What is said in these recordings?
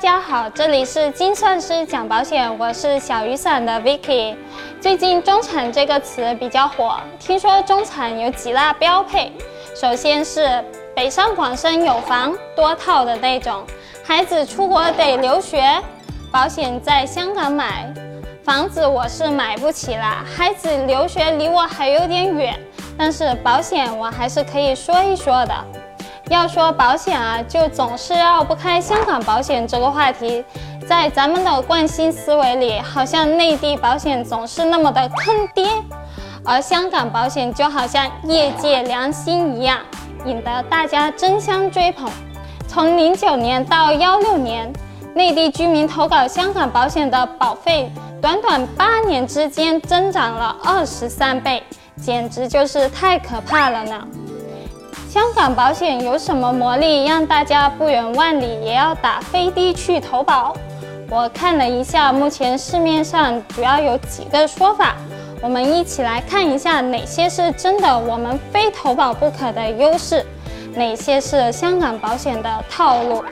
家好，这里是精算师讲保险，我是小雨伞的 Vicky。最近中产这个词比较火，听说中产有几大标配，首先是北上广深有房多套的那种，孩子出国得留学，保险在香港买，房子我是买不起啦，孩子留学离我还有点远，但是保险我还是可以说一说的。要说保险啊，就总是绕不开香港保险这个话题。在咱们的惯性思维里，好像内地保险总是那么的坑爹，而香港保险就好像业界良心一样，引得大家争相追捧。从零九年到幺六年，内地居民投稿香港保险的保费，短短八年之间增长了二十三倍，简直就是太可怕了呢。香港保险有什么魔力，让大家不远万里也要打飞的去投保？我看了一下，目前市面上主要有几个说法，我们一起来看一下哪些是真的，我们非投保不可的优势，哪些是香港保险的套路。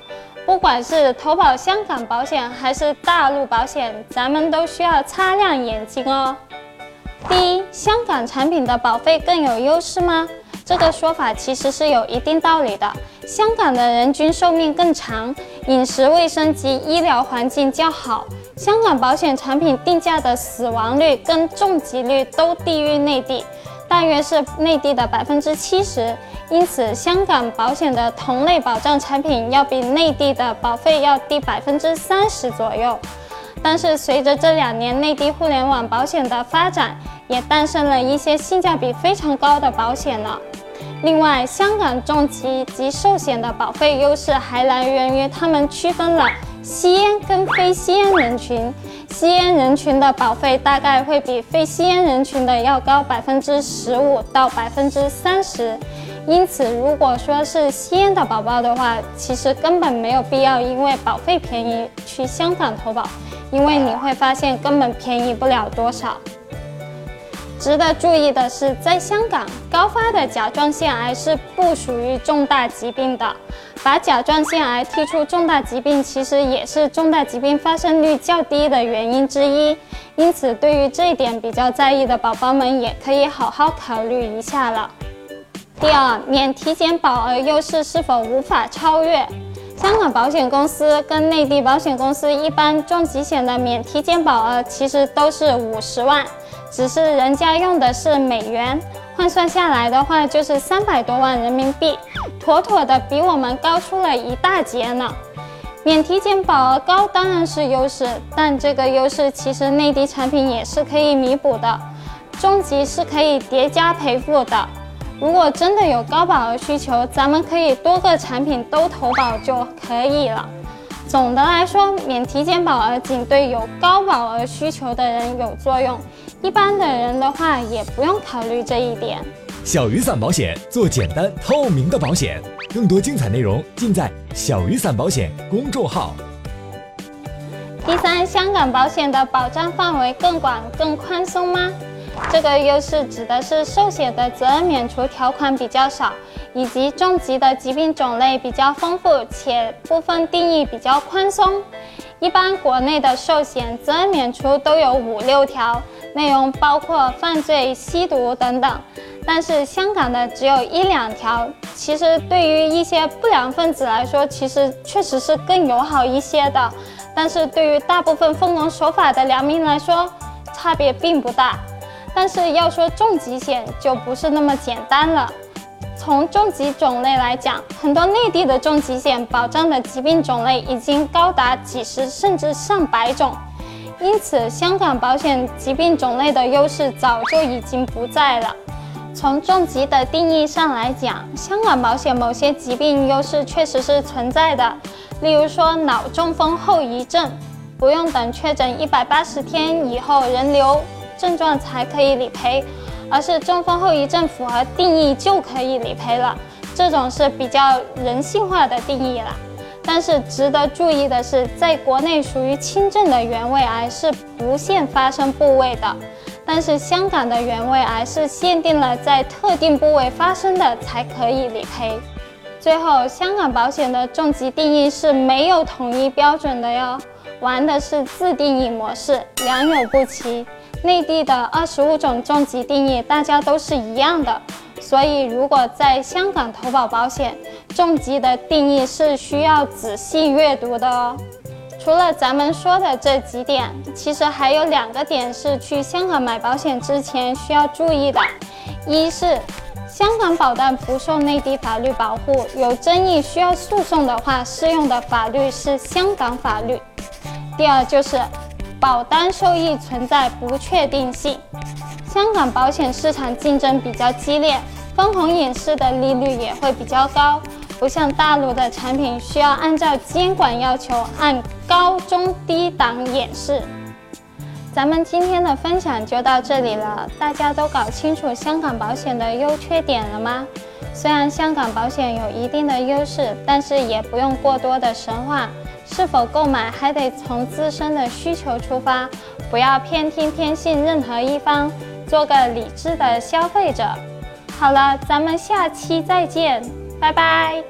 不管是投保香港保险还是大陆保险，咱们都需要擦亮眼睛哦。第一，香港产品的保费更有优势吗？这个说法其实是有一定道理的。香港的人均寿命更长，饮食卫生及医疗环境较好，香港保险产品定价的死亡率跟重疾率都低于内地，大约是内地的百分之七十。因此，香港保险的同类保障产品要比内地的保费要低百分之三十左右。但是，随着这两年内地互联网保险的发展，也诞生了一些性价比非常高的保险了。另外，香港重疾及寿险的保费优势还来源于他们区分了吸烟跟非吸烟人群。吸烟人群的保费大概会比非吸烟人群的要高百分之十五到百分之三十。因此，如果说是吸烟的宝宝的话，其实根本没有必要因为保费便宜去香港投保，因为你会发现根本便宜不了多少。值得注意的是，在香港，高发的甲状腺癌是不属于重大疾病的。把甲状腺癌剔除重大疾病，其实也是重大疾病发生率较低的原因之一。因此，对于这一点比较在意的宝宝们，也可以好好考虑一下了。第二，免体检保额优势是否无法超越？香港保险公司跟内地保险公司一般重疾险的免体检保额其实都是五十万。只是人家用的是美元，换算下来的话就是三百多万人民币，妥妥的比我们高出了一大截呢。免体检保额高当然是优势，但这个优势其实内地产品也是可以弥补的，重疾是可以叠加赔付的。如果真的有高保额需求，咱们可以多个产品都投保就可以了。总的来说，免体检保额仅对有高保额需求的人有作用。一般的人的话，也不用考虑这一点。小雨伞保险做简单透明的保险，更多精彩内容尽在小雨伞保险公众号。第三，香港保险的保障范围更广、更宽松吗？这个优势指的是寿险的责任免除条款比较少，以及重疾的疾病种类比较丰富，且部分定义比较宽松。一般国内的寿险责任免除都有五六条。内容包括犯罪、吸毒等等，但是香港的只有一两条。其实对于一些不良分子来说，其实确实是更友好一些的。但是对于大部分奉公守法的良民来说，差别并不大。但是要说重疾险，就不是那么简单了。从重疾种类来讲，很多内地的重疾险保障的疾病种类已经高达几十甚至上百种。因此，香港保险疾病种类的优势早就已经不在了。从重疾的定义上来讲，香港保险某些疾病优势确实是存在的。例如说，脑中风后遗症，不用等确诊一百八十天以后人流症状才可以理赔，而是中风后遗症符合定义就可以理赔了。这种是比较人性化的定义了。但是值得注意的是，在国内属于轻症的原位癌是不限发生部位的，但是香港的原位癌是限定了在特定部位发生的才可以理赔。最后，香港保险的重疾定义是没有统一标准的哟，玩的是自定义模式，良莠不齐。内地的二十五种重疾定义，大家都是一样的，所以如果在香港投保保险，重疾的定义是需要仔细阅读的哦。除了咱们说的这几点，其实还有两个点是去香港买保险之前需要注意的，一是。香港保单不受内地法律保护，有争议需要诉讼的话，适用的法律是香港法律。第二就是保单收益存在不确定性，香港保险市场竞争比较激烈，分红演示的利率也会比较高，不像大陆的产品需要按照监管要求按高中低档演示。咱们今天的分享就到这里了，大家都搞清楚香港保险的优缺点了吗？虽然香港保险有一定的优势，但是也不用过多的神话，是否购买还得从自身的需求出发，不要偏听偏信任何一方，做个理智的消费者。好了，咱们下期再见，拜拜。